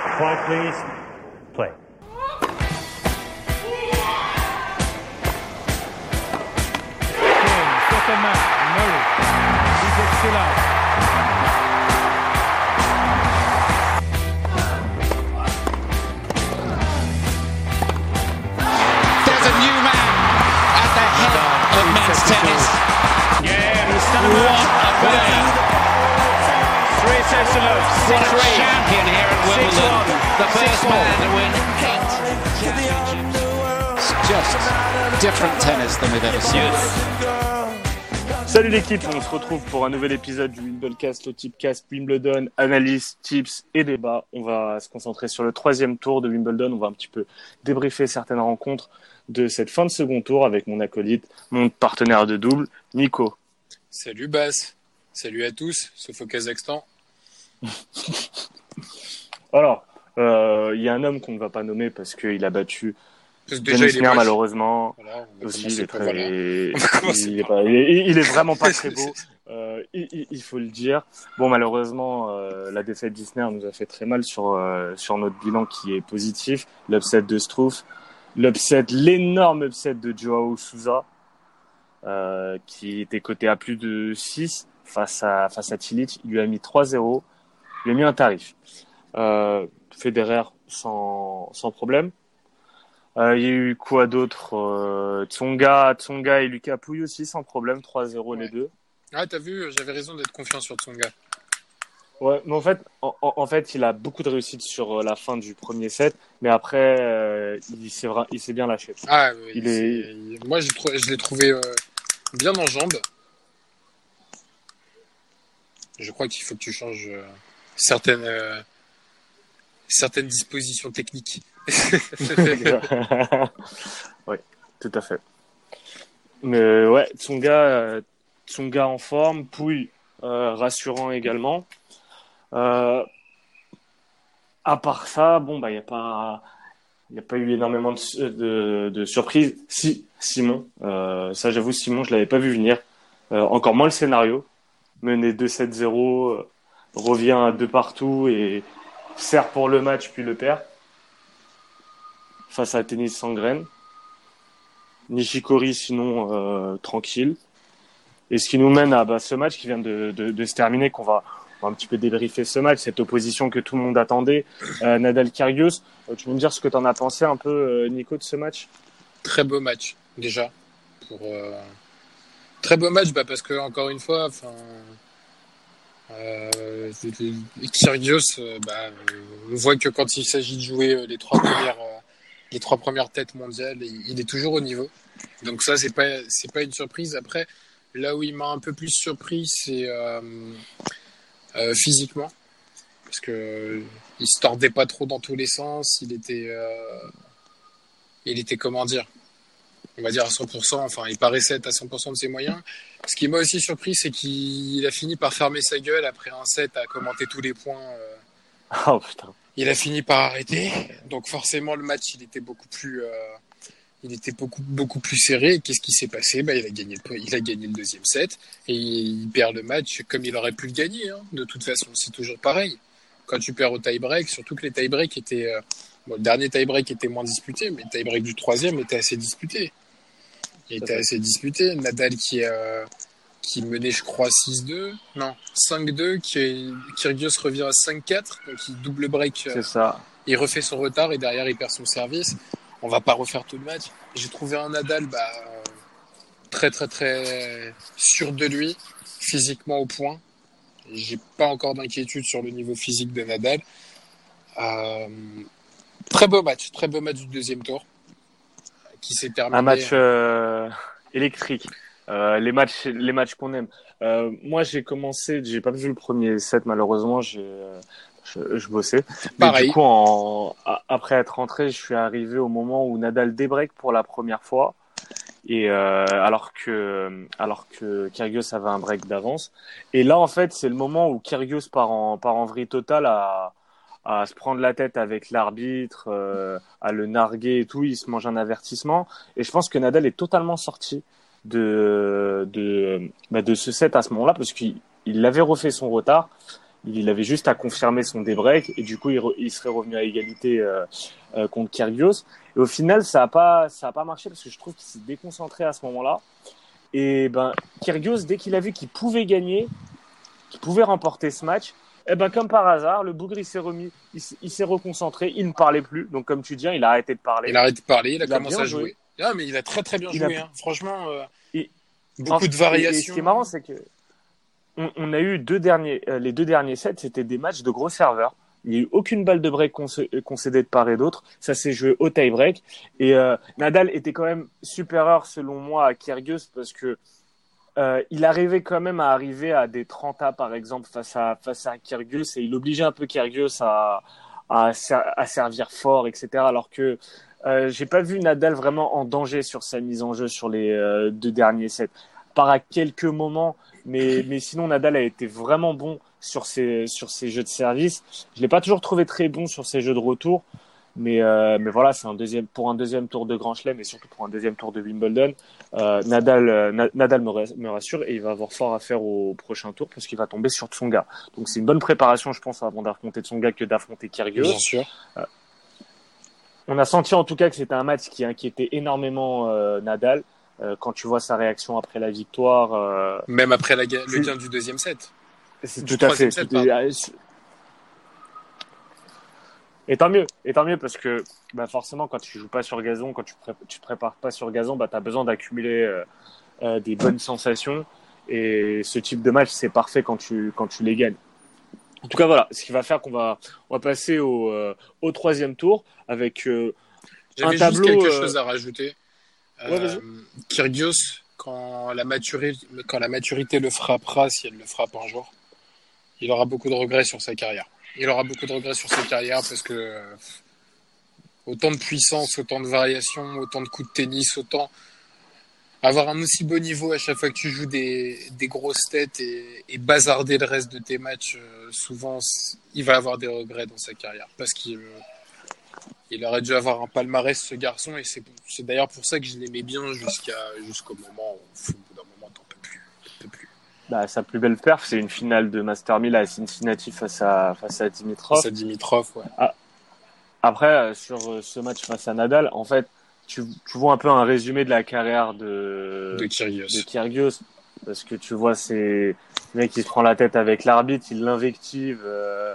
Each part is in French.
Quiet, please. Play. There's a new man at the head of men's tennis. Yeah, what a play! Salut l'équipe, on se retrouve pour un nouvel épisode du Wimbledcast, le Tipcast Wimbledon, analyse, tips et débat. On va se concentrer sur le troisième tour de Wimbledon. On va un petit peu débriefer certaines rencontres de cette fin de second tour avec mon acolyte, mon partenaire de double, Nico. Salut Bas, salut à tous, sauf au Kazakhstan. Alors, euh, il y a un homme qu'on ne va pas nommer parce qu'il a battu moche. malheureusement. Voilà, Aussi, il est, par- très... voilà. il, On va commencer il est par- pas- il est- il est vraiment pas très beau. Euh, il, faut le dire. Bon, malheureusement, euh, la défaite d'Isner nous a fait très mal sur, euh, sur notre bilan qui est positif. L'upset de Struff, l'upset, l'énorme upset de Joao Souza, euh, qui était coté à plus de 6 face à, face à Cilic. Il lui a mis 3-0. Il lui a mis un tarif. Euh, Federer sans, sans problème. Euh, il y a eu quoi d'autre euh, Tsonga, Tsonga et Lucas Pouille aussi sans problème, 3-0 les deux. Ah, t'as vu, j'avais raison d'être confiant sur Tsonga. Ouais, mais en fait, en, fait, il a beaucoup de réussite sur euh, la fin du premier set, mais après, euh, il s'est bien lâché. Ah, Il est- il- moi j'ai trou- je l'ai trouvé bien en jambes. Je crois qu'il faut que tu changes certaines, euh, certaines dispositions techniques. oui, tout à fait. Mais ouais, Tsonga, euh, Tsonga en forme, Pouille euh, rassurant également. Euh, à part ça, bon bah il y a pas, il a pas eu énormément de, de, surprises. Si Simon, euh, ça j'avoue Simon, je l'avais pas vu venir. Euh, encore moins le scénario. Mené 2-7-0, euh, revient à deux partout et sert pour le match puis le perd face à Tennis sans graines. Nishikori, sinon, euh, tranquille. Et ce qui nous mène à bah, ce match qui vient de, se terminer, qu'on va, un petit peu débriefer ce match, cette opposition que tout le monde attendait. Euh, Nadal Kyrgios, Euh, tu veux me dire ce que tu as pensé un peu, euh, Nico, de ce match? Très beau match, déjà. Pour, euh, Très beau match, bah, parce que, encore une fois. Euh, Kyrgios, euh, bah, on voit que quand il s'agit de jouer euh, les trois premières, les trois premières têtes mondiales, il, est toujours au niveau. Donc ça, c'est pas, c'est pas une surprise. Après, là où il m'a un peu plus surpris, c'est physiquement, parce que il se tordait pas trop dans tous les sens. Il était, il était comment dire, on va dire à 100%. Enfin, il paraissait à 100% de ses moyens. Ce qui m'a aussi surpris, c'est qu'il a fini par fermer sa gueule après un set à commenter tous les points. euh, Oh putain. il a fini par arrêter. Donc forcément, le match, il était beaucoup plus, euh, il était beaucoup, beaucoup plus serré. Qu'est-ce qui s'est passé? Bah, il, a gagné le, il a gagné le deuxième set et il perd le match comme il aurait pu le gagner. hein. De toute façon, c'est toujours pareil. Quand tu perds au tie-break, surtout que les tie-break étaient... euh, bon, le dernier tie-break était moins disputé, mais le tie-break du troisième était assez disputé. Il était assez disputé. Nadal qui, euh, qui menait, je crois, 6-2. Non, 5-2. Qui, Kyrgios revient à 5-4. Donc il double break. euh, C'est ça. il refait son retard et derrière il perd son service. On va pas refaire tout le match. J'ai trouvé un Nadal bah, euh, très très très sûr de lui, physiquement au point. J'ai pas encore d'inquiétude sur le niveau physique de Nadal. Euh, très beau match, très beau match du deuxième tour qui s'est terminé. Un match euh, électrique. Euh, les matchs, les matchs qu'on aime. Euh, moi, j'ai commencé, j'ai pas vu le premier set malheureusement. J'ai, euh, je, je bossais. Mais Pareil. du coup, en, après être rentré, je suis arrivé au moment où Nadal débreak pour la première fois. Et euh, alors que alors que Kyrgios avait un break d'avance. Et là, en fait, c'est le moment où Kyrgios part en part en vrille totale à à se prendre la tête avec l'arbitre, euh, à le narguer et tout. Il se mange un avertissement. Et je pense que Nadal est totalement sorti de de bah, de ce set à ce moment-là parce qu'il il avait refait son retard Il avait juste à confirmer son débreak et du coup, il, serait revenu à égalité euh, euh, contre Kyrgios. Et au final, ça a pas, pas marché parce que je trouve qu'il s'est déconcentré à ce moment-là. Et ben, Kyrgios, dès qu'il a vu qu'il pouvait gagner, qu'il pouvait remporter ce match, eh ben, comme par hasard, le bougre, il s'est remis, il, s'est reconcentré, il ne parlait plus. Donc, comme tu dis, hein, il a arrêté de parler. Il a arrêté de parler, il a Il commencé à jouer. joué. Ah, mais il a très très bien Il joué. a- hein. Franchement, euh, Et- beaucoup Et- de Et, variations. ce qui est marrant, c'est que on, on a eu deux derniers, euh, les deux derniers sets, c'était des matchs de gros serveurs. Il n'y a eu aucune balle de break concé- concédée de part et d'autre. Ça s'est joué au tie break. Et euh, Nadal était quand même supérieur, selon moi, à Kyrgios parce que euh, il arrivait quand même à arriver à des 30 A, par exemple, face à, face à Kyrgios. Et il obligeait un peu Kyrgios à, à, à servir fort, etc. Alors que euh, j'ai pas vu Nadal vraiment en danger sur sa mise en jeu sur les euh, deux derniers sets. Par à quelques moments, mais, mais sinon Nadal a été vraiment bon sur ses, sur ses jeux de service. Je l'ai pas toujours trouvé très bon sur ses jeux de retour, mais, euh, mais voilà, c'est un deuxième pour un deuxième tour de Grand Chelem et surtout pour un deuxième tour de Wimbledon. Euh, Nadal, euh, Na- Nadal me, ras- me rassure et il va avoir fort à faire au prochain tour parce qu'il va tomber sur Tsonga. Donc c'est une bonne préparation, je pense, avant d'affronter Tsonga que d'affronter Kyrgios. Bien sûr. On a senti en tout cas que c'était un match qui inquiétait énormément euh, Nadal. Euh, quand tu vois sa réaction après la victoire, euh, Même après la le gain du deuxième set. c'est tout à fait. set, Et tant mieux, et tant mieux parce que bah forcément quand tu joues pas sur gazon, quand tu, pré- tu te prépares pas sur gazon, bah tu as besoin d'accumuler euh, euh, des bonnes sensations et ce type de match c'est parfait quand tu quand tu les gagnes. En tout cas voilà, ce qui va faire qu'on va on va passer au euh, au troisième tour avec J'avais Un juste tableau, quelque euh, chose à rajouter. Ouais, Kyrgios, quand la, maturité, quand la maturité le frappera, si elle le frappe un jour, il aura beaucoup de regrets sur sa carrière. Il aura beaucoup de regrets sur sa carrière parce que euh, autant de puissance, autant de variations, autant de coups de tennis, autant avoir un aussi beau niveau à chaque fois que tu joues des, grosses têtes et, bazarder le reste de tes matchs, euh, souvent il va avoir des regrets dans sa carrière parce qu'il euh, aurait dû avoir un palmarès ce garçon et c'est c'est d'ailleurs pour ça que je l'aimais bien jusqu'à jusqu'au moment où au bout d'un moment t'en peux plus t'en peux plus bah, sa plus belle perf, c'est une finale de Master 1000 à Cincinnati face à face à Dimitrov. ça Dimitrov ouais. Après, euh, sur euh, ce match face à Nadal, en fait, tu, tu vois un peu un résumé de la carrière de, de Kyrgios de Kyrgios. Parce que tu vois, c'est le mec qui se prend la tête avec l'arbitre, il l'invective euh,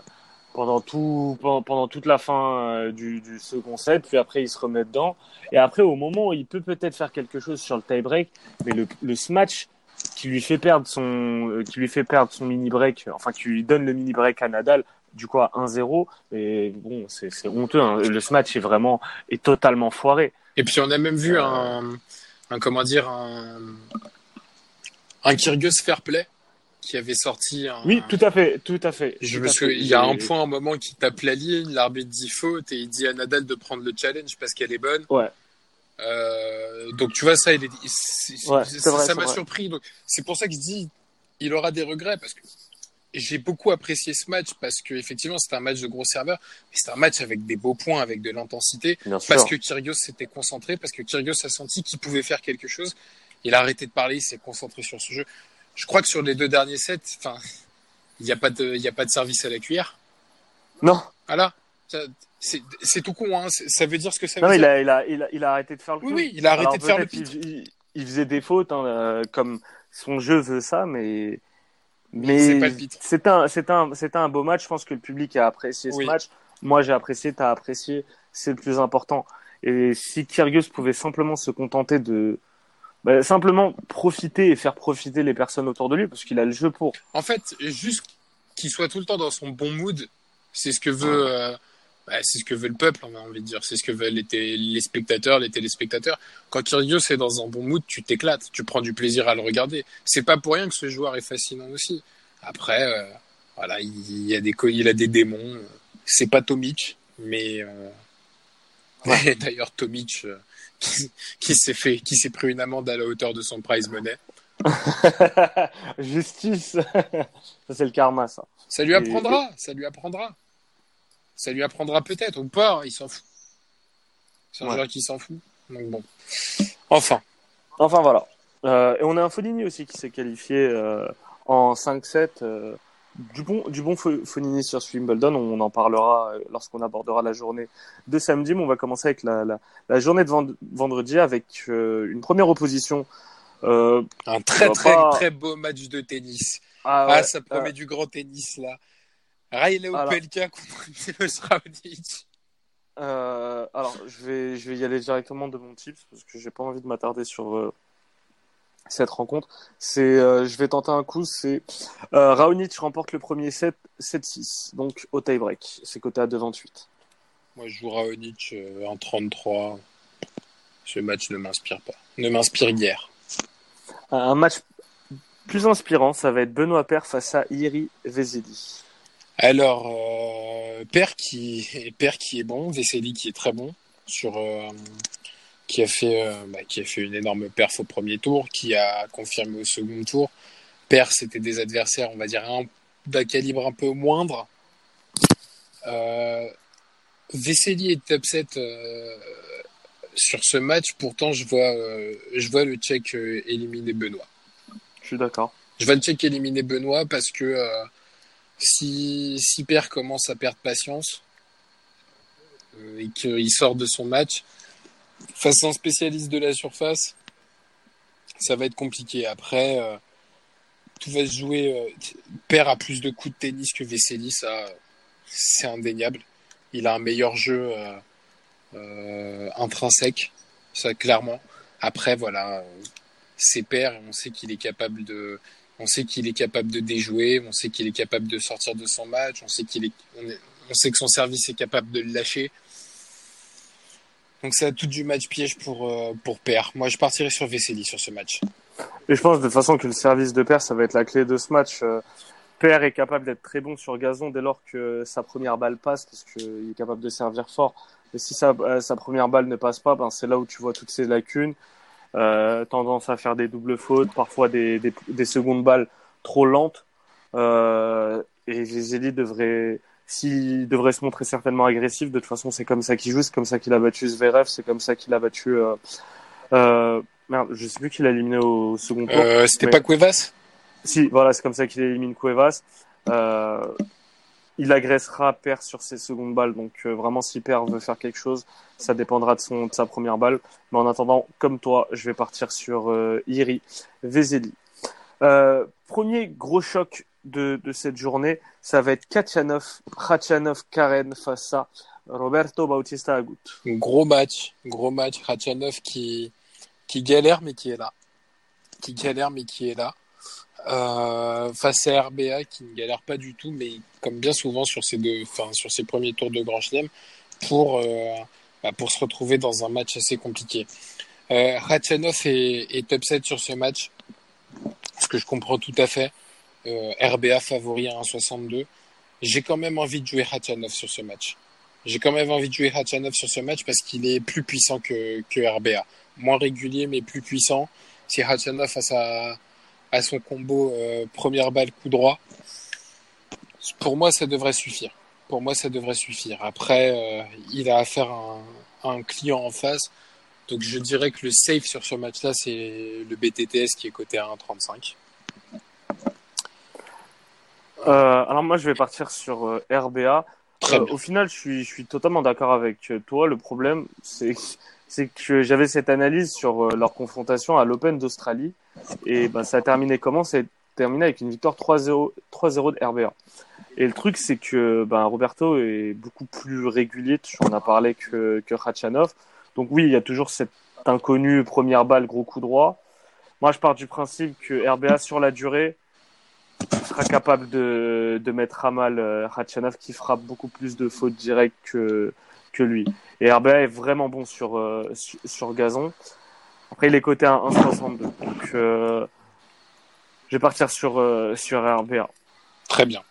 pendant, tout, pendant, pendant toute la fin euh, du, du second set, puis après il se remet dedans. Et après, au moment où il peut peut-être faire quelque chose sur le tie-break, mais le, le smash qui lui fait perdre son, euh, qui lui fait perdre son mini-break, enfin qui lui donne le mini-break à Nadal, du coup à 1-0, et bon, c'est c'est honteux. hein. Le smash est vraiment est totalement foiré. et puis on a même vu Euh. un, un comment dire un un Kyrgios fair play qui avait sorti un, Oui, tout à fait, tout à fait. Je me souviens, il y a un point, un moment qui tape la ligne, l'arbitre dit faute et il dit à Nadal de prendre le challenge parce qu'elle est bonne. Ouais. Euh, donc tu vois ça, il est, Ouais, vrai, ça m'a surpris. Donc c'est pour ça que je dis, il aura des regrets parce que j'ai beaucoup apprécié ce match parce que effectivement c'était un match de gros serveur, mais c'était un match avec des beaux points, avec de l'intensité, parce que Kyrgios s'était concentré, parce que Kyrgios a senti qu'il pouvait faire quelque chose. Il a arrêté de parler, il s'est concentré sur ce jeu. Je crois que sur les deux derniers sets, enfin, il n'y a pas de, il y a pas de service à la cuillère. Non, Voilà. C'est c'est tout con, hein. C'est- Ça veut dire ce que ça veut non, il dire. a, il a, il a, il a arrêté de faire le Oui, coup. oui, il a arrêté Alors, de faire le pitre. Il, il- il faisait des fautes, hein, euh, comme son jeu veut ça, mais c'est mais c'était un, c'était un, c'était un beau match. Je pense que le public a apprécié ce match. Moi, j'ai apprécié, t'as apprécié. C'est le plus important. Et si Kyrgios pouvait simplement se contenter de bah, simplement profiter et faire profiter les personnes autour de lui, parce qu'il a le jeu pour. En fait, juste qu'il soit tout le temps dans son bon mood, c'est ce que veut, euh, bah, c'est ce que veut le peuple, on a envie de dire. C'est ce que veulent les, les spectateurs, les téléspectateurs. Quand Kyrgios est dans un bon mood, tu t'éclates, tu prends du plaisir à le regarder. C'est pas pour rien que ce joueur est fascinant aussi. Après, euh, voilà, il y a des, il a des démons. C'est pas Tomic, mais euh, d'ailleurs Tomic euh, qui, qui s'est fait, qui s'est pris une amende à la hauteur de son prize money. Justice. ça, c'est le karma, ça. Ça lui Et- apprendra, ça lui apprendra. Ça lui apprendra peut-être, ou pas, hein, il s'en fout. C'est un Ouais. joueur qui s'en fout. Donc bon. Enfin, Enfin voilà. Euh, et on a un Foligny aussi qui s'est qualifié euh, en 5-7 euh, du bon, du bon Fonini sur Wimbledon. On en parlera lorsqu'on abordera la journée de samedi. Mais on va commencer avec la, la, la journée de vendredi avec une première opposition. Un très très pas... très beau match de tennis. Ah, ouais, ah ça promet du grand tennis là. Riley Opelka contre Milos Raonic. Euh, alors, je vais, je vais y aller directement de mon tips parce que j'ai pas envie de m'attarder sur euh, cette rencontre. C'est, euh, je vais tenter un coup. C'est euh, Raonic remporte le premier set 7-6, donc au tie-break. C'est coté à 2,28. Moi, je joue Raonic en 33. Ce match ne m'inspire pas, ne m'inspire guère. Un match plus inspirant, ça va être Benoît Paire face à Iri Veseli. Alors, euh, Père qui Père qui est bon, Vesely qui est très bon sur euh, qui a fait euh, bah, qui a fait une énorme perf au premier tour, qui a confirmé au second tour. Père, c'était des adversaires, on va dire d'un calibre un peu moindre. Euh, Vesely est upset euh, sur ce match. Pourtant, je vois euh, je vois le Tchèque éliminer Benoît. Je suis d'accord. Je vois le Tchèque éliminer Benoît parce que si, si Père commence à perdre patience euh, et qu'il sort de son match, face à un spécialiste de la surface, ça va être compliqué. Après, euh, tout va se jouer. Euh, Père a plus de coups de tennis que Vesely, ça, c'est indéniable. Il a un meilleur jeu intrinsèque, ça clairement. Après, voilà, c'est Père et on sait qu'il est capable de on sait qu'il est capable de déjouer, on sait qu'il est capable de sortir de son match, on sait que son service est capable de le lâcher. Donc c'est tout du match piège pour euh, pour Père. Moi, je partirai sur Vesely sur ce match. Et je pense de toute façon que le service de Père, ça va être la clé de ce match. Euh, Père est capable d'être très bon sur gazon dès lors que sa première balle passe, parce qu'il est capable de servir fort. Et si sa, euh, première balle ne passe pas, ben c'est là où tu vois toutes ses lacunes. Euh, tendance à faire des doubles fautes, parfois des, des, des secondes balles trop lentes. Euh, et Giseli devrait, s'il devrait se montrer certainement agressif, de toute façon c'est comme ça qu'il joue, c'est comme ça qu'il a battu Zverev, c'est comme ça qu'il a battu. Euh, euh, merde, je sais plus qui l'a éliminé au second tour. Euh, C'était pas Cuevas? Si, voilà, c'est comme ça qu'il élimine Cuevas. Euh, il agressera Per sur ses secondes balles. Donc euh, vraiment, si Per veut faire quelque chose, ça dépendra de, son, de sa première balle. Mais en attendant, comme toi, je vais partir sur euh, Iri Vezeli. Euh, premier gros choc de, de, cette journée, ça va être Kachanov, Khachanov, Karen face à Roberto Bautista Agut. Gros match, gros match. Khachanov qui, qui galère mais qui est là. Qui galère mais qui est là euh, face à RBA qui ne galère pas du tout, mais comme bien souvent sur ces deux, enfin sur ces premiers tours de Grand Chelem, pour euh, bah, pour se retrouver dans un match assez compliqué. Euh, est, est upset sur ce match, ce que je comprends tout à fait. Euh, RBA favori à 1,62. J'ai quand même envie de jouer Ratchanov sur ce match. J'ai quand même envie de jouer Ratchanov sur ce match parce qu'il est plus puissant que, que RBA. Moins régulier, mais plus puissant. Si Ratchanov face à à son combo euh, première balle coup droit. Pour moi, ça devrait suffire. Pour moi, ça devrait suffire. Après, euh, il a affaire à un, un, client en face. Donc, je dirais que le safe sur ce match-là, c'est le BTTS qui est coté à 1,35. Euh, alors moi, je vais partir sur euh, RBA. Au final, je suis, je suis totalement d'accord avec toi. Le problème, c'est c'est que j'avais cette analyse sur euh, leur confrontation à l'Open d'Australie. Et ben, ça a terminé comment? C'est terminé avec une victoire 3-0 de RBA. Et le truc, c'est que ben, Roberto est beaucoup plus régulier, tu en as parlé, que, que Khachanov. Donc oui, il y a toujours cet inconnu première balle, gros coup droit. Moi, je pars du principe que RBA, sur la durée, sera capable de, de mettre à mal euh, Khachanov, qui fera beaucoup plus de fautes directes que, que lui. Et RBA est vraiment bon sur, euh, sur, gazon. Après, il est coté à 1,62. Donc, euh, je vais partir sur, euh, sur RBA. Très bien.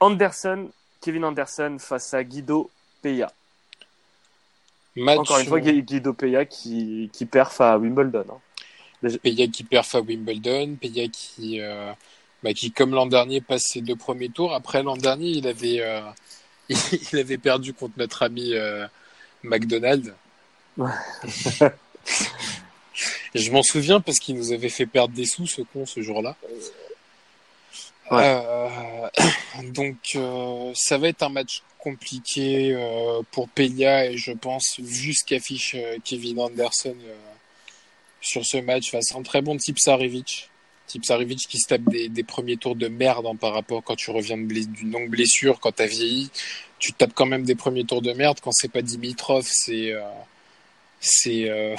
Anderson, Kevin Anderson face à Guido Peya. Encore une fois, Guido Peya qui, qui perf à Wimbledon. Hein. Peya qui perf à Wimbledon, Peya qui, bah, qui comme l'an dernier, passe ses deux premiers tours. Après l'an dernier, il avait il avait perdu contre notre ami euh, McDonald. je m'en souviens parce qu'il nous avait fait perdre des sous, ce con, ce jour-là. Euh, donc euh, ça va être un match compliqué pour Peña et je pense vu ce qu'affiche Kevin Anderson sur ce match face à un très bon type Sarevic. Type Sarevic qui se tape des, premiers tours de merde hein, par rapport quand tu reviens d'une longue blessure, quand t'as vieilli, tu tapes quand même des premiers tours de merde. Quand c'est pas Dimitrov, c'est euh, euh,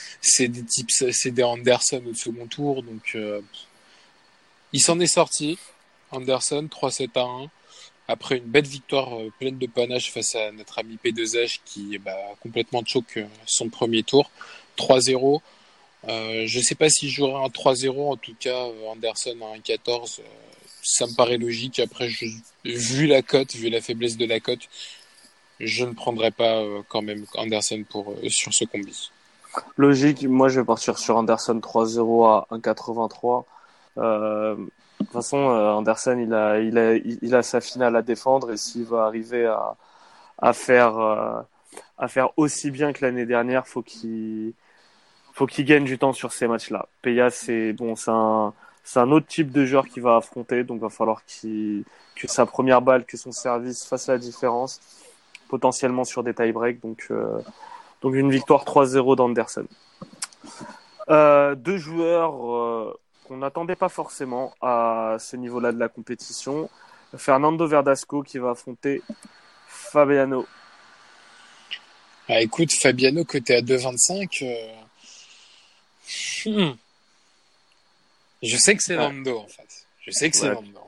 des types, c'est des Anderson au second tour. Donc euh, il s'en est sorti. Anderson 3-7 à 1 après une belle victoire pleine de panache face à notre ami P2H qui bah, complètement choke euh, son premier tour 3-0 euh, je sais pas si je jouerai un 3-0 en tout cas euh, Anderson à 1-14 euh, ça me paraît logique après vu la cote vu la faiblesse de la cote je ne prendrai pas quand même Anderson pour sur ce combi Logique, moi je vais partir sur Anderson 3-0 à 1,83. Euh, de toute façon, Anderson il a, il, a, il a sa finale à défendre et s'il va arriver à, à, faire, à faire aussi bien que l'année dernière, faut qu'il faut qu'il gagne du temps sur ces matchs-là. Peya, c'est bon, c'est un, c'est un autre type de joueur qu'il va affronter, donc va falloir qu'il, que sa première balle, que son service fasse la différence, potentiellement sur des tie-breaks. Donc, euh, donc une victoire 3-0 d'Anderson. Euh, deux joueurs euh, qu'on n'attendait pas forcément à ce niveau-là de la compétition. Fernando Verdasco qui va affronter Fabiano. ah, écoute Fabiano côté à 2,25 euh... hmm. je sais que c'est Ouais. Lando en fait je sais que c'est Ouais. Lando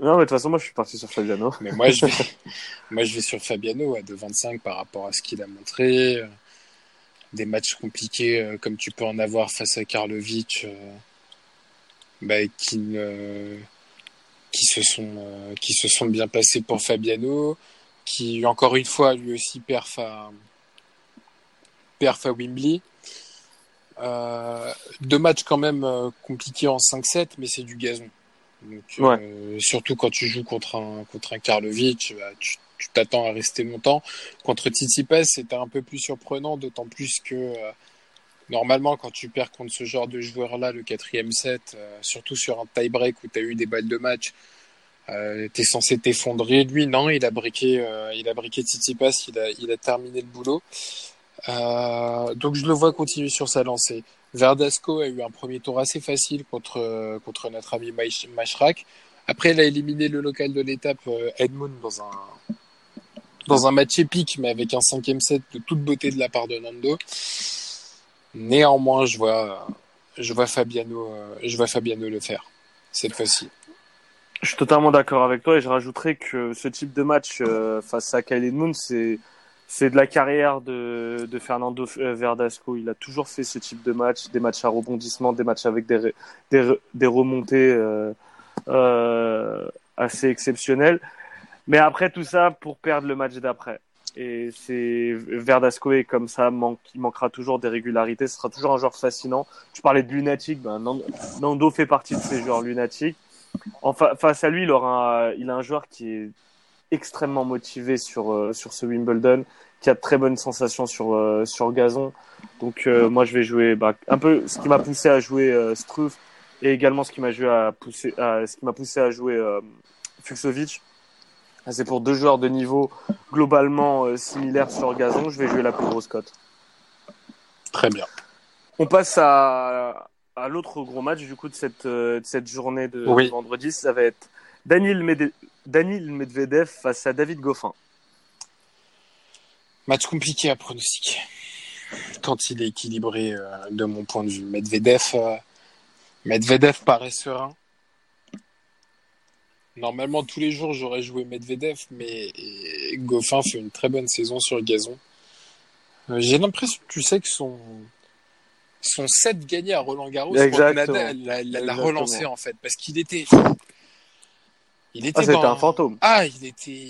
Non, mais de toute façon, moi je suis parti sur Fabiano. Mais moi, je vais, moi, je vais sur Fabiano à 2,25 par rapport à ce qu'il a montré. Des matchs compliqués euh, comme tu peux en avoir face à Karlovic, euh, bah, qui, ne- qui, se sont, euh, qui se sont bien passés pour Fabiano, qui encore une fois lui aussi perf à, perf à Wembley. Euh, deux matchs quand même euh, compliqués en 5-7, mais c'est du gazon. Donc, euh, surtout quand tu joues contre un, contre un Karlovic, bah, tu t'attends à rester longtemps. Contre Tsitsipas, c'était un peu plus surprenant, d'autant plus que euh, normalement, quand tu perds contre ce genre de joueur-là, le quatrième set, euh, surtout sur un tie-break où tu as eu des balles de match, euh, tu es censé t'effondrer. Lui, non, il a briqué, euh, il a briqué Tsitsipas, il a, il a terminé le boulot. Euh, donc je le vois continuer sur sa lancée. Verdasco a eu un premier tour assez facile contre, contre notre ami Mashrak. Après, il a éliminé le local de l'étape euh, Edmund dans un, dans un match épique, mais avec un cinquième set de toute beauté de la part de Nando. Néanmoins, je vois, je vois Fabiano, euh, je vois Fabiano le faire cette fois-ci. Je suis totalement d'accord avec toi et je rajouterais que ce type de match euh, face à Kyle Moon, c'est c'est de la carrière de, Fernando euh, Verdasco. Il a toujours fait ce type de match, des matchs à rebondissement, des matchs avec des, des, re- des remontées euh, euh, assez exceptionnelles. Mais après tout ça, pour perdre le match d'après. Et c'est Verdasco est comme ça, manque, il manquera toujours des régularités. Ce sera toujours un joueur fascinant. Tu parlais de lunatique, ben Nando, fait partie de ces joueurs lunatiques. En fa- face à lui, il aura, il a un joueur qui est extrêmement motivé sur euh, sur ce Wimbledon, qui a de très bonnes sensations sur euh, sur gazon. Donc euh, moi, je vais jouer bah, un peu ce qui m'a poussé à jouer Struff et également ce qui m'a joué à pousser, à, ce qui m'a poussé à jouer Fuxovic. C'est pour deux joueurs de niveau globalement similaires sur gazon. Je vais jouer la plus grosse cote. Très bien. On passe à, à l'autre gros match du coup de cette, de cette journée de Oui. vendredi. Ça va être Daniel, Mede- Medvedev face à David Goffin. Match compliqué à pronostiquer. Quand il est équilibré euh, de mon point de vue. Medvedev, euh, Medvedev paraît serein. Normalement, tous les jours, j'aurais joué Medvedev, mais Goffin fait une très bonne saison sur le gazon. Euh, J'ai l'impression, tu sais, que son, son set gagné à Roland Garros. Nadal l'a- relancé en fait, parce qu'il était, il Ah, était c'était dans- un fantôme. ah, il était,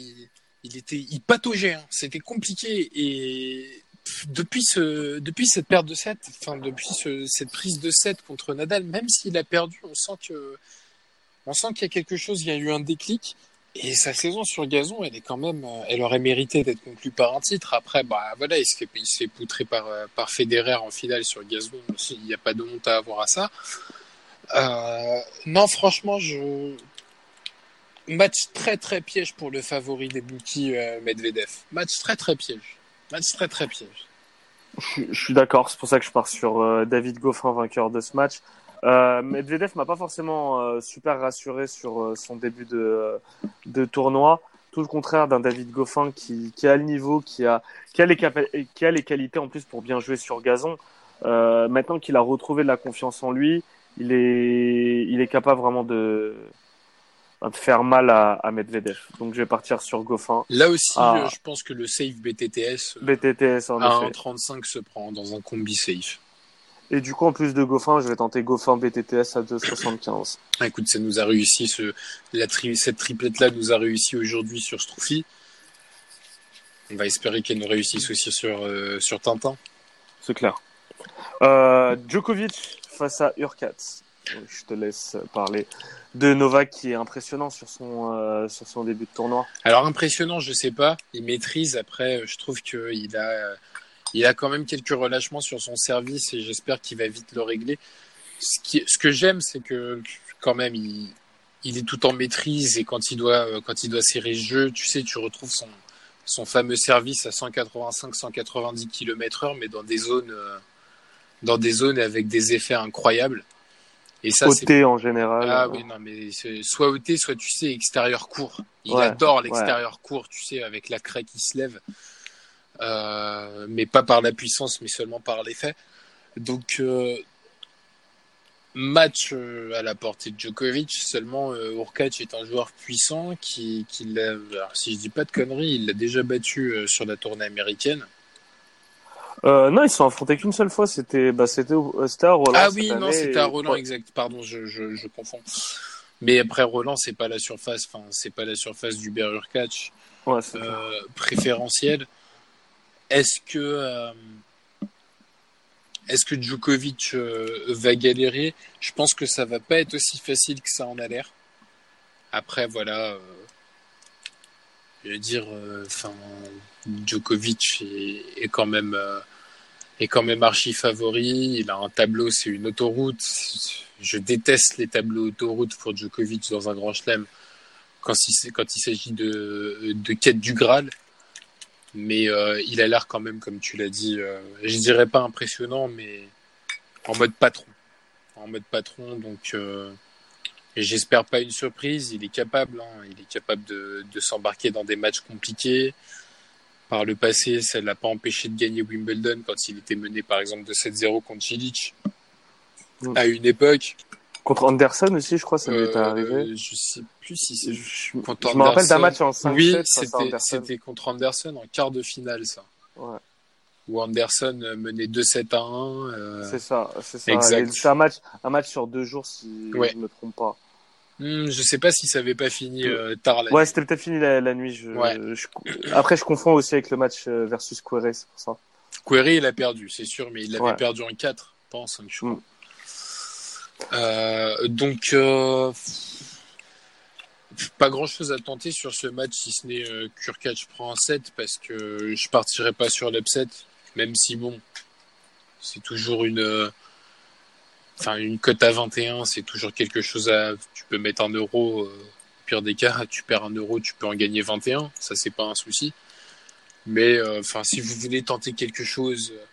il était, il pataugeait. hein. C'était compliqué et depuis ce, depuis cette perte de 7, enfin depuis ce- cette prise de 7 contre Nadal, même s'il a perdu, on sent que, on sent qu'il y a quelque chose. Il y a eu un déclic et sa saison sur gazon, elle est quand même, euh, elle aurait mérité d'être conclue par un titre. Après, bah voilà, il se fait, il se fait poutrer par euh, par Federer en finale sur gazon. Il n'y a pas de honte à avoir à ça. Euh, non, franchement, je match très très piège pour le favori des bookies euh, Medvedev. Match très très piège. Match très très piège. Je, suis d'accord, c'est pour ça que je pars sur euh, David Goffin, vainqueur de ce match. Euh, Medvedev m'a pas forcément euh, super rassuré sur son début de, de tournoi. Tout le contraire d'un David Goffin qui, qui a le niveau, qui a, qui, a les qui a les qualités en plus pour bien jouer sur gazon. Maintenant qu'il a retrouvé de la confiance en lui, il est, il est capable vraiment de, de faire mal à, à Medvedev. Donc je vais partir sur Goffin. Là aussi, Ah. euh, je pense que le save BTTS euh, BTTS en à effet. 1,35 se prend dans un combi safe. Et du coup, en plus de Goffin, je vais tenter Goffin BTTS à 2,75. Ah, écoute, ça nous a réussi, ce, la tri- cette triplette-là nous a réussi aujourd'hui sur Stroufi. On va espérer qu'elle nous réussisse aussi sur, euh, sur Tintin. C'est clair. Euh, Djokovic face à Urkats. Je te laisse parler de Novak qui est impressionnant sur son, euh, sur son début de tournoi. Alors impressionnant, je sais pas. Il maîtrise. Après, je trouve qu'il a, il a quand même quelques relâchements sur son service et j'espère qu'il va vite le régler. Ce, ce que j'aime, c'est que quand même, il, il est tout en maîtrise et quand il doit, quand il doit serrer le jeu, tu sais, tu retrouves son, son fameux service à 185-190 km/h, mais dans des zones, euh, dans des zones avec des effets incroyables. Et ça, en général. ah euh, oui, non, mais soit OT, soit tu sais, extérieur court. Il Ouais, adore l'extérieur court, tu sais, avec la craie qui se lève. Euh, mais pas par la puissance, mais seulement par l'effet. Donc, euh, match euh, à la portée de Djokovic, seulement Urkac est un joueur puissant qui, qui l'a, alors, si je dis pas de conneries, il l'a déjà battu sur la tournée américaine. Euh, non, ils se sont affrontés qu'une seule fois. C'était, bah, c'était, au- euh, c'était à Roland. ah oui, non, c'était à Roland, exact. Pardon, je, je, je confonds. Mais après Roland, c'est pas la surface, enfin, c'est pas la surface du Berur Catch Ouais, euh, préférentielle. Est-ce que euh, est-ce que Djokovic euh, va galérer? Je pense que ça va pas être aussi facile que ça en a l'air. Après, voilà, euh, je veux dire, euh, enfin, Djokovic est, est quand même euh, est quand même archi favori. Il a un tableau, c'est une autoroute. Je déteste les tableaux autoroute pour Djokovic dans un grand chelem quand il, s'agit de, de quête du Graal. Mais euh, il a l'air quand même, comme tu l'as dit, euh, je dirais pas impressionnant, mais en mode patron. En mode patron, donc euh, j'espère pas une surprise. Il est capable, hein, il est capable de, de s'embarquer dans des matchs compliqués. Par le passé, ça ne l'a pas empêché de gagner Wimbledon quand il était mené par exemple de 7-0 contre Cilic. Mm. À une époque, Contre Anderson aussi, je crois, ça lui est euh, arrivé. je sais plus si c'est Je, contre je me rappelle d'un match en 5 Oui, c'était c'était contre Anderson en quart de finale, ça. Ouais. Où Anderson euh, menait 2-7 à 1. euh, C'est ça, c'est ça. Exact. C'est un match, un match sur deux jours, si Ouais. je me trompe pas. Hmm, je sais pas si ça avait pas fini euh, tard la Ouais, c'était peut-être fini la, la nuit. Je, Ouais. je- après, je confonds aussi avec le match euh, versus Querrey, c'est pour ça. Query, il a perdu, c'est sûr, mais il l'avait Ouais. perdu en 4, pas en 5 jours. Mm. Euh, donc, euh, pas grand chose à tenter sur ce match, si ce n'est euh, Kurkac prend un 7, parce que je partirai pas sur l'upset, même si bon, c'est toujours une. Enfin, une cote à 21, c'est toujours quelque chose à. Tu peux mettre un euro, euh, au pire des cas, tu perds un euro, tu peux en gagner 21, ça c'est pas un souci. Mais euh, enfin, si vous voulez tenter quelque chose, euh,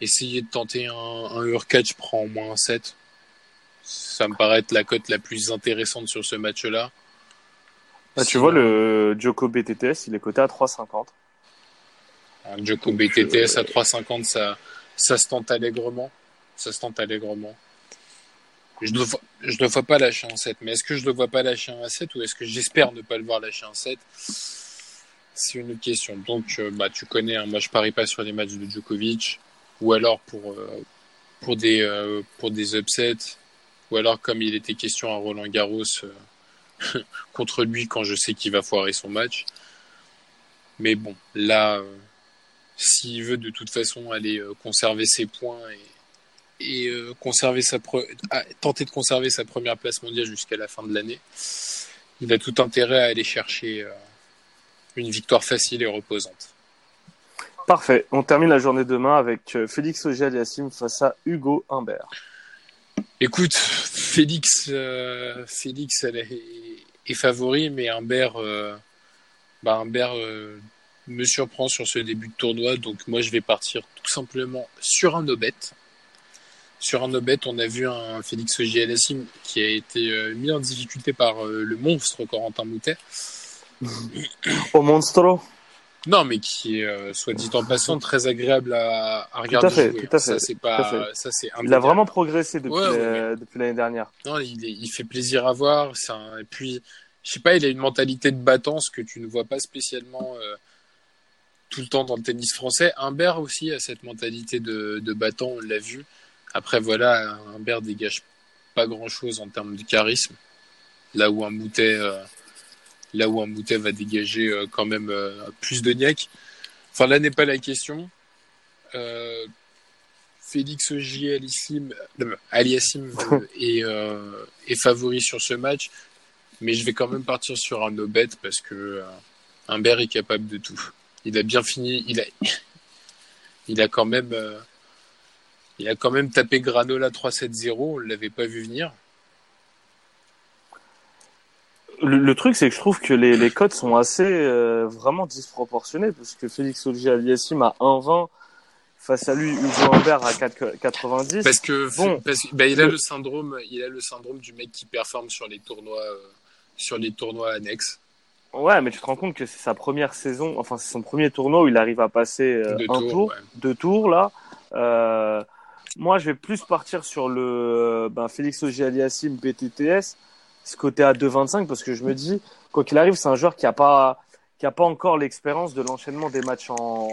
essayez de tenter un, un Urkach prend au moins un 7. Ça me paraît être la cote la plus intéressante sur ce match-là. Bah, tu vois, le Djoko BTTS, il est coté à 3,50. Un Joko BTTS à 3,50, ça, ça se tente allègrement. Ça se tente allègrement. Je ne ne vois pas lâcher un 7. Mais est-ce que je ne le vois pas lâcher un 7 ou est-ce que j'espère ne pas le voir lâcher un 7 C'est une autre question. Donc, euh, bah, tu connais, hein, moi je parie pas sur les matchs de Djokovic. Ou alors pour, euh, pour, des, euh, pour des upsets. Ou alors comme il était question à Roland Garros contre lui quand je sais qu'il va foirer son match. Mais bon, là, s'il veut de toute façon aller conserver ses points et, et euh, conserver sa pre- tenter de conserver sa première place mondiale jusqu'à la fin de l'année, il a tout intérêt à aller chercher euh, une victoire facile et reposante. Parfait. On termine la journée demain avec euh, Félix Auger-Aliassime face à Hugo Humbert. Écoute, Félix, euh, Félix, elle est- est favori, mais Humbert, euh, bah, Humbert euh, me surprend sur ce début de tournoi. Donc moi, je vais partir tout simplement sur un no-bet. Sur un no-bet, on a vu un Félix Auger-Aliassime qui a été euh, mis en difficulté par euh, le monstre Corentin Moutet. Au Monstro. Non, mais qui est, euh, soit dit en passant, très agréable à, à regarder à fait, jouer. tout à fait, Ça, c'est tout à pas, fait. ça, c'est Il a vraiment progressé depuis, Ouais, ouais, euh, depuis l'année dernière. Non, il, est- il fait plaisir à voir. Un- et puis, je sais pas, il a une mentalité de battant, ce que tu ne vois pas spécialement euh, tout le temps dans le tennis français. Humbert aussi a cette mentalité de, de battant, on l'a vu. Après, voilà, Humbert dégage pas grand chose en termes de charisme. Là où un Moutet, euh, là où un Moutet va dégager euh, quand même euh, plus de niaque. Enfin, là n'est pas la question. Euh, Félix Augier Aliassim, est, euh, est favori sur ce match, mais je vais quand même partir sur un no bet parce que euh, Humbert est capable de tout. Il a bien fini, il a, il a quand même, euh, il a quand même tapé Granola 3-7-0, on l'avait pas vu venir. Le, le truc, c'est que je trouve que les, les cotes sont assez euh, vraiment disproportionnées parce que Félix Auger Aliassime à 1,20 face à lui Hugo Humbert à 4,90. Parce que, Bon. parce bah, il a Le- le syndrome, il a le syndrome du mec qui performe sur les tournois, euh, sur les tournois annexes. Ouais, mais tu te rends compte que c'est sa première saison, enfin c'est son premier tournoi où il arrive à passer euh, Deux un tours, tour, ouais. deux tours là. Euh, moi, je vais plus partir sur le euh, ben, Félix Auger Aliassime BTTS, ce côté à 2,25 parce que je me dis quoi qu'il arrive, c'est un joueur qui a pas qui a pas encore l'expérience de l'enchaînement des matchs en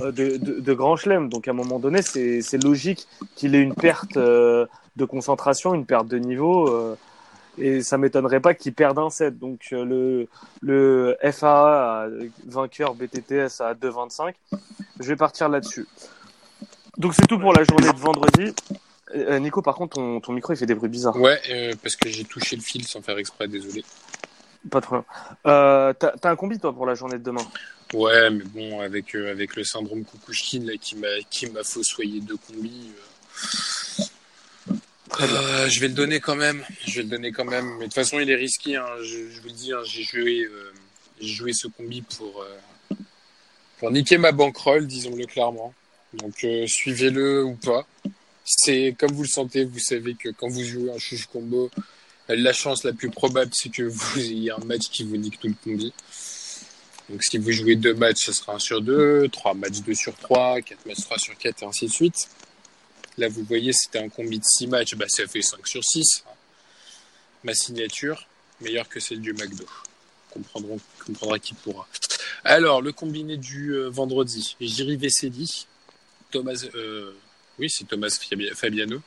euh, de, de, de grand chelem. Donc à un moment donné, c'est logique qu'il ait une perte euh, de concentration, une perte de niveau. euh, et ça m'étonnerait pas qu'il perde un set. Donc euh, le, le FAA vainqueur BTTS à 2,25. Je vais partir là-dessus. Donc c'est tout pour la journée de vendredi. Euh, Nico, par contre, ton, ton micro il fait des bruits bizarres. Ouais, euh, parce que j'ai touché le fil sans faire exprès, désolé. Pas trop. Euh, T'as t'as un combi toi pour la journée de demain? Ouais, mais bon, avec, euh, avec le syndrome Kukushkin là, qui m'a qui m'a fossoyé deux combis. euh, euh, je vais le donner quand même. Je vais le donner quand même. Mais de toute façon, il est risqué. Hein. Je, je vous le dis, hein, j'ai joué, euh, j'ai joué ce combi pour, euh, pour niquer ma bankroll, disons-le clairement. Donc, euh, suivez-le ou pas. C'est comme vous le sentez. Vous savez que quand vous jouez un chouche combo, la chance la plus probable, c'est que vous ayez un match qui vous nique tout le combi. Donc si vous jouez deux matchs, ce sera 1 sur 2, trois matchs 2 sur 3, quatre matchs 3 sur 4 et ainsi de suite. Là, vous voyez, c'était un combi de 6 matchs, bah, ça fait 5 sur 6. Ma signature, meilleure que celle du McDo. Comprendront, comprendra qui pourra. Alors, le combiné du euh, vendredi. Jiri Veseli, Thomas, euh, oui, c'est Thomas Fabi- Fabiano.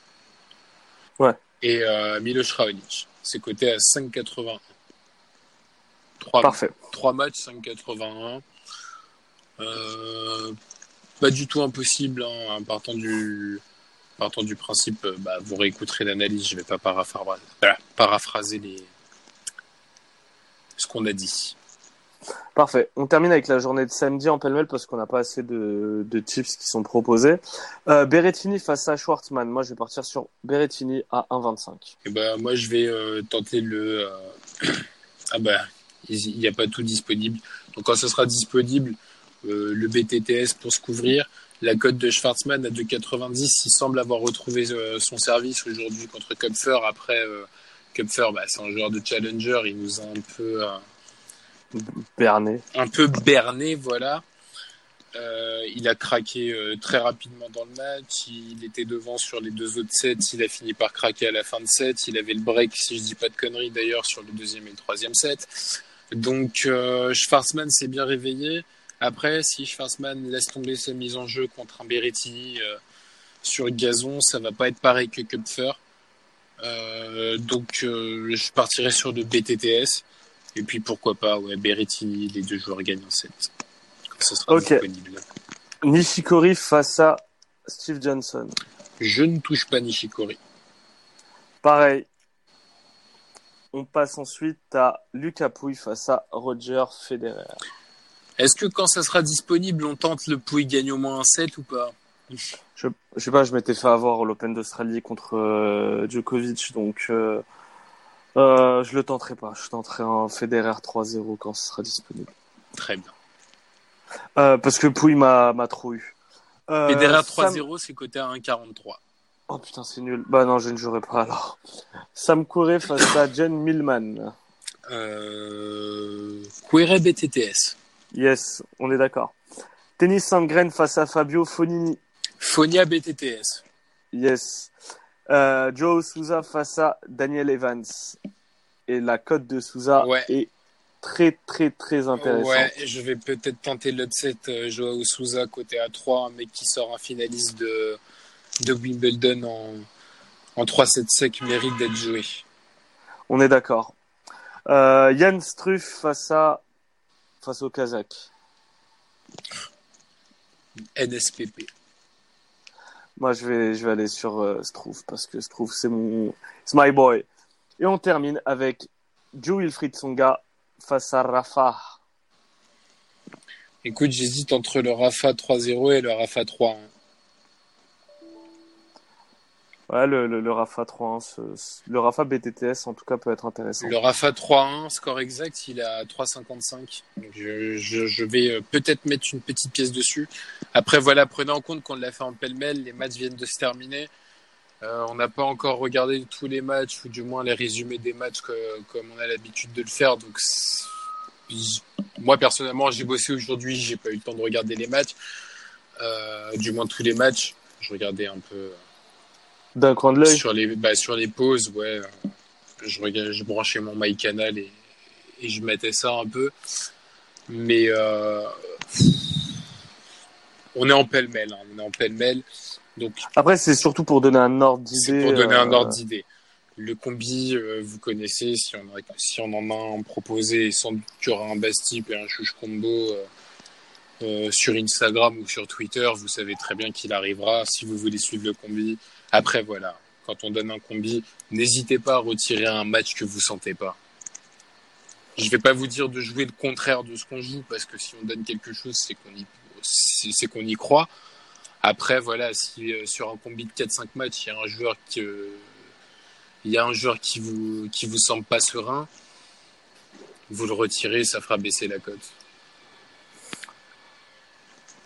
Ouais. Et euh, Miloš Raonic. C'est coté à 5,81. Trois, Parfait. 3 matchs, 5,81. Euh, pas du tout impossible, hein, en partant du, partant du principe, euh, bah, vous réécouterez l'analyse, je vais pas paraphraser, voilà, paraphraser les, ce qu'on a dit. Parfait. On termine avec la journée de samedi en pêle-mêle parce qu'on n'a pas assez de, tips qui sont proposés. Euh, face à Schwartzmann. Moi, je vais partir sur Berrettini à 1,25. Et bah, moi, je vais euh, tenter le. euh, ah bah, il n'y a pas tout disponible. Donc, quand ce sera disponible, euh, le BTTS pour se couvrir. La cote de Schwarzman à 2,90. Il semble avoir retrouvé son service aujourd'hui contre Kupfer. Après, Kupfer, bah, c'est un joueur de challenger. Il nous a un peu. Bernet. un peu berné, voilà. Euh, il a craqué euh, très rapidement dans le match. Il était devant sur les deux autres sets. Il a fini par craquer à la fin de set. Il avait le break, si je dis pas de conneries d'ailleurs, sur le deuxième et le troisième set. Donc euh, Schwarzman s'est bien réveillé. Après, si Schwarzman laisse tomber sa mise en jeu contre un Berrettini euh, sur gazon, ça va pas être pareil que Kupfer. Donc je partirai sur de BTTS. Et puis pourquoi pas, ouais, Berrettini, les deux joueurs gagnent en 7. Quand ça sera disponible. Nishikori face à Steve Johnson. Je ne touche pas Nishikori. Pareil. On passe ensuite à Lucas Pouille face à Roger Federer. Est-ce que quand ça sera disponible, on tente le Pouille gagne au moins un 7 ou pas? Je, je sais pas, je m'étais fait avoir l'Open d'Australie contre euh, Djokovic, donc euh, Euh, je le tenterai pas. Je tenterai un Federer 3-0 quand ce sera disponible. Très bien. Euh, parce que Pouille m'a trop eu. Euh, Federer Sam- 3-0, c'est coté à 1,43. Oh putain, c'est nul. Bah non, je ne jouerai pas alors. Sam Kouré face à Jen Millman. Euh... BTTS. Yes, on est d'accord. Tennis Sandgren face à Fabio Fonini. Fonia BTTS. Yes. Euh, Joe Souza face à Daniel Evans. Et la cote de Souza Ouais. est très très très intéressante. Ouais, je vais peut-être tenter l'upset euh, Joao Souza côté A3, un mec qui sort un finaliste de, de Wimbledon en, en 3-7 sec mérite d'être joué. On est d'accord. Euh, Yann Struff face à face au Kazakh. NSPP. Moi, je vais, je vais aller sur euh, parce que Struff, c'est mon, c'est my boy. Et on termine avec Joe Wilfried Songa face à Rafa. Écoute, j'hésite entre le Rafa 3-0 et le Rafa 3-1. Ouais, le, le, le Rafa 3 ce- ce- le Rafa BTTS en tout cas peut être intéressant. Le Rafa 3-1, score exact, il à 3,55. Donc je, je, je vais euh, peut-être mettre une petite pièce dessus. Après, voilà, prenez en compte qu'on l'a fait en pêle-mêle, les matchs viennent de se terminer. Euh, on n'a pas encore regardé tous les matchs, ou du moins les résumés des matchs comme on a l'habitude de le faire. Donc, moi, personnellement, j'ai bossé aujourd'hui, j'ai pas eu le temps de regarder les matchs. Euh, du moins tous les matchs. Je regardais un peu D'un coin de l'œil. sur les, bah, sur les pauses, ouais. euh, Je, regardais, je branchais mon MyCanal et, et je mettais ça un peu. Mais euh, on est en pêle-mêle. hein, on est en pêle-mêle. Donc, Après, c'est surtout pour donner un ordre d'idée. c'est pour donner un euh, ordre d'idée. Le combi, euh, vous connaissez, si on, a- si on en a un proposé, sans doute qu'il y aura un Bastip et un Chouche Combo euh, euh, sur Instagram ou sur Twitter, vous savez très bien qu'il arrivera si vous voulez suivre le combi. Après, voilà, quand on donne un combi, n'hésitez pas à retirer un match que vous sentez pas. Je vais pas vous dire de jouer le contraire de ce qu'on joue, parce que si on donne quelque chose, c'est qu'on y, c'est y croit. Après, voilà, si euh, sur un combi de 4-5 matchs, il y a un joueur qui, euh, il y a un joueur qui vous, qui vous semble pas serein, vous le retirez, ça fera baisser la cote.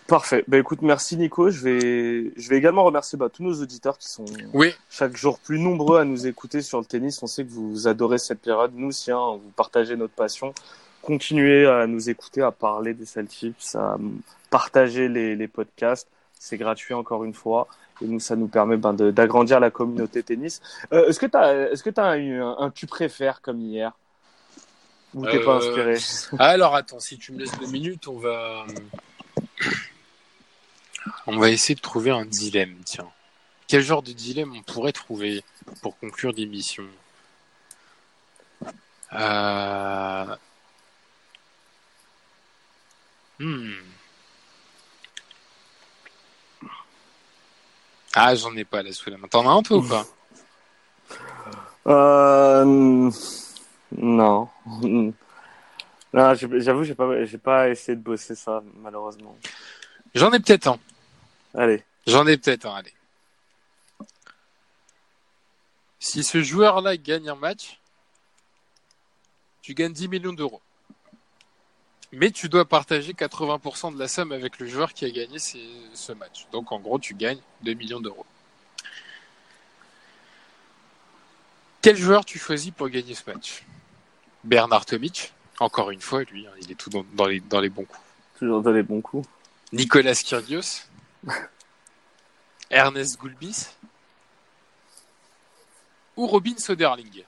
Parfait. Bah écoute, merci Nico. Je vais, je vais également remercier bah, tous nos auditeurs qui sont Oui, chaque jour plus nombreux à nous écouter sur le tennis. On sait que vous adorez cette période. Nous aussi, hein, vous partagez notre passion. Continuez à nous écouter, à parler des Celtics, à partager les, les podcasts. C'est gratuit encore une fois. Et nous, ça nous permet ben, d'agrandir la communauté tennis. Euh, est-ce que tu as, est-ce que t'as eu un, un tu préfères comme hier? Ou t'es pas Euh, inspiré? alors attends, si tu me laisses deux minutes, on va. On va essayer de trouver un dilemme, tiens. Quel genre de dilemme on pourrait trouver pour conclure l'émission euh... hmm. Ah, j'en ai pas là sous la main. T'en as un peu ou pas? Euh, non. Non, j'avoue, j'ai pas, j'ai pas essayé de bosser ça, malheureusement. J'en ai peut-être un. Allez. J'en ai peut-être un, allez. Si ce joueur-là gagne un match, tu gagnes 10 millions d'euros. Mais tu dois partager 80% de la somme avec le joueur qui a gagné ces- ce match. Donc en gros, tu gagnes 2 millions d'euros. Quel joueur tu choisis pour gagner ce match? Bernard Tomic, encore une fois, lui, hein, il est tout dans, dans les, dans les bons coups. Toujours dans les bons coups. Nicolas Kyrgios, Ernest Gulbis ou Robin Soderling?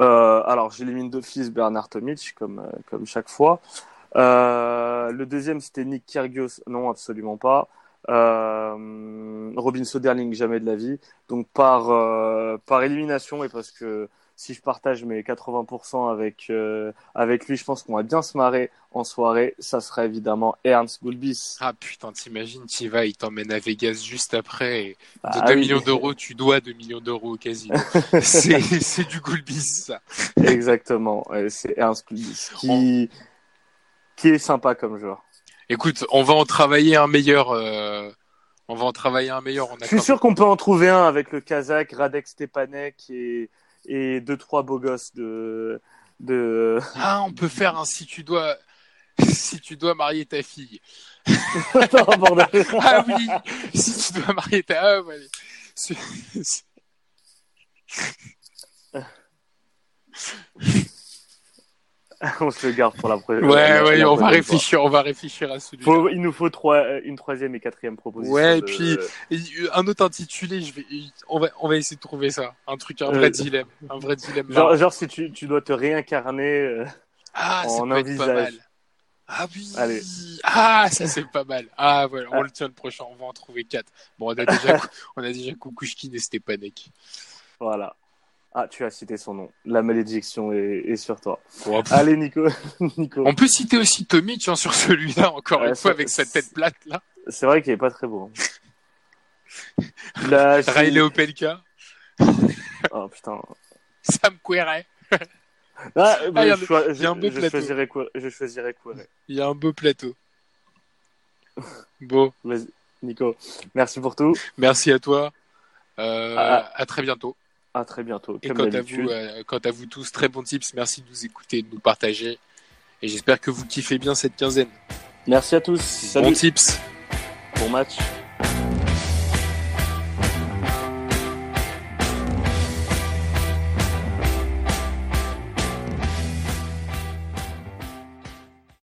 Euh, alors, j'élimine d'office Bernard Tomic, comme, euh, comme chaque fois. Euh, le deuxième, c'était Nick Kyrgios. Non, absolument pas. Robin Soderling, jamais de la vie. Donc, par, par élimination, et parce que si je partage mes 80% avec, euh, avec lui, je pense qu'on va bien se marrer en soirée. Ça serait évidemment Ernst Gulbis. Ah putain, t'imagines, t'y vas, il t'emmène à Vegas juste après. Et de Ah 2 oui. millions d'euros, tu dois 2 millions d'euros au casino. c'est, c'est du Gulbis, ça. Exactement. C'est Ernst Gulbis qui, qui est sympa comme joueur. Écoute, on va en travailler un meilleur. euh, On va en travailler un meilleur. On Je suis sûr qu'on peut en trouver un avec le Kazakh, Radek Stepanek et, et deux, trois beaux gosses de. de... Ah, on peut faire un si tu dois. Si tu dois marier ta fille. non, bordel. Ah oui, si tu dois marier ta. Ah, ouais. On se le garde pour la prochaine. Ouais, ouais, on va fois. réfléchir, on va réfléchir à celui-là. Faut- il nous faut trois, euh, une troisième et quatrième proposition. Ouais, et de- puis- un autre intitulé, je vais, on va, on va essayer de trouver ça. Un truc, un vrai Euh, dilemme, un vrai dilemme. Genre, genre si tu, tu dois te réincarner. euh, ah, ça en peut un pas mal. Ah oui. Allez. Ah, ça c'est pas mal. Ah voilà, on Ah. le tient le prochain. On va en trouver quatre. Bon, on a déjà, on a déjà Kukushkin et Stepanek. Voilà. Ah, tu as cité son nom. La malédiction est, est sur toi. Allez, Nico. Nico. on peut citer aussi Tommy, tiens, sur celui-là, encore Ouais, une fois, avec sa tête plate là. C'est vrai qu'il est pas très beau. hein. Je- Riley Opelka, Oh putain. Sam Querrey. Ah, bah, il y a- je, un je- beau je plateau. choisirais quoi Je choisirais quoi Il y a un beau plateau. Bon, Vas-y, Nico. Merci pour tout. merci à toi. Euh, Ah. À très bientôt. À très bientôt. Et quant à vous, euh, quant à vous tous, très bons tips. Merci de nous écouter, de nous partager. Et j'espère que vous kiffez bien cette quinzaine. Merci à tous. Salut. Bons tips. Bon match.